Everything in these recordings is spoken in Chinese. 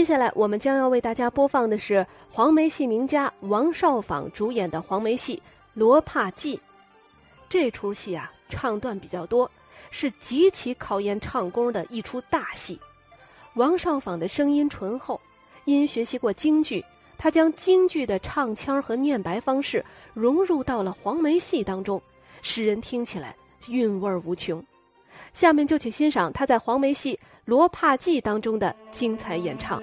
接下来我们将要为大家播放的是黄梅戏名家王少舫主演的黄梅戏《罗帕记》。这出戏啊，唱段比较多，是极其考验唱功的一出大戏。王少舫的声音醇厚，因学习过京剧，他将京剧的唱腔和念白方式融入到了黄梅戏当中，使人听起来韵味无穷。下面就请欣赏他在黄梅戏《罗帕记》当中的精彩演唱。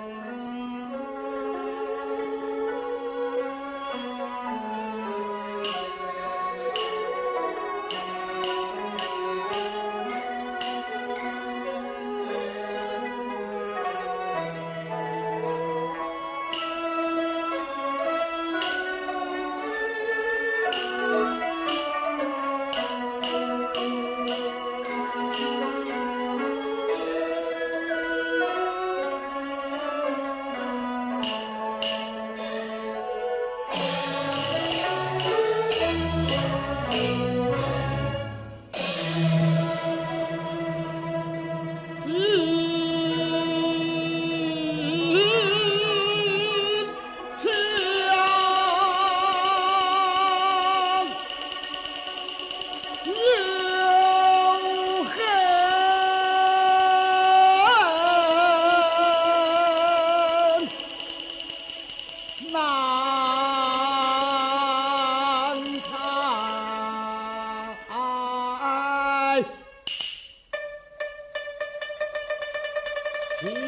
Merci.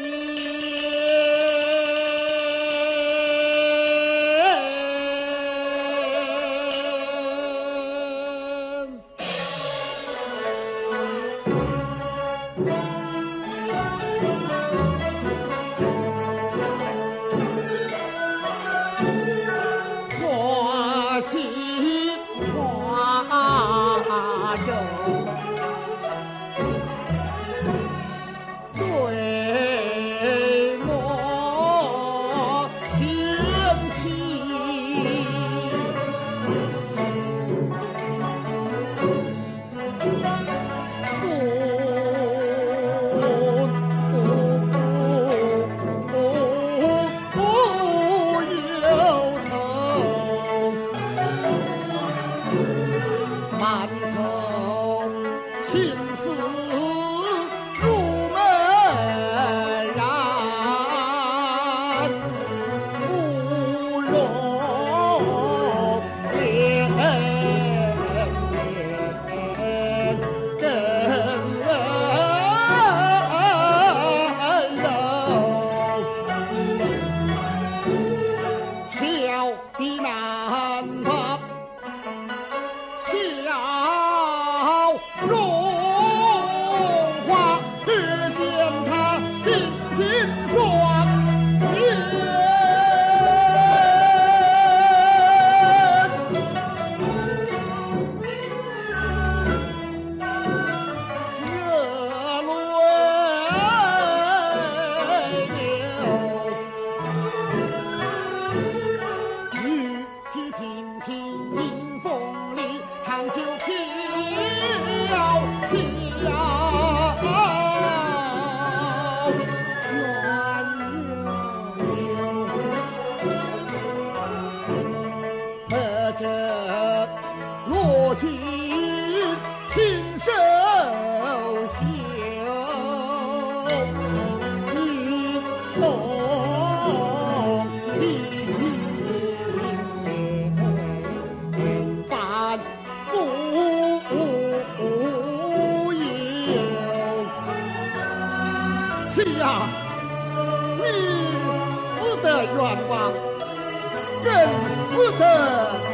亲亲手绣，引东晋，半腹，你死得冤枉，更死得。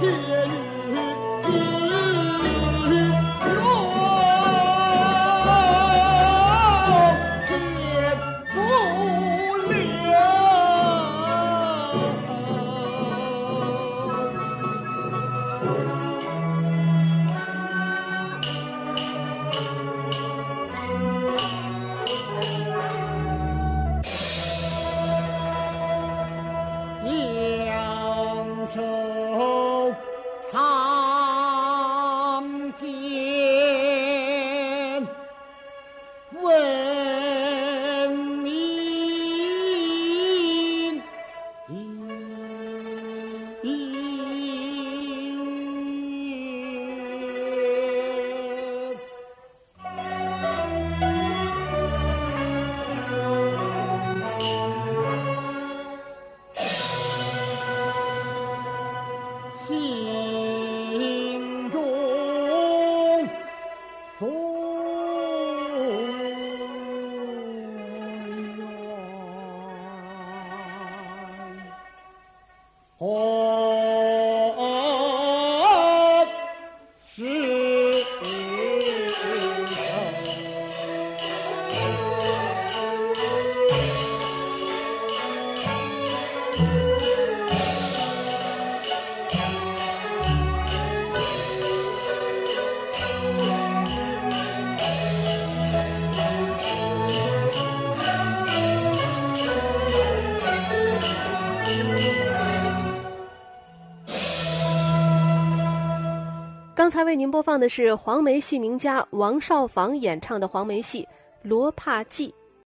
谢才为您播放的是黄梅戏名家王少舫演唱的黄梅戏《罗帕记》。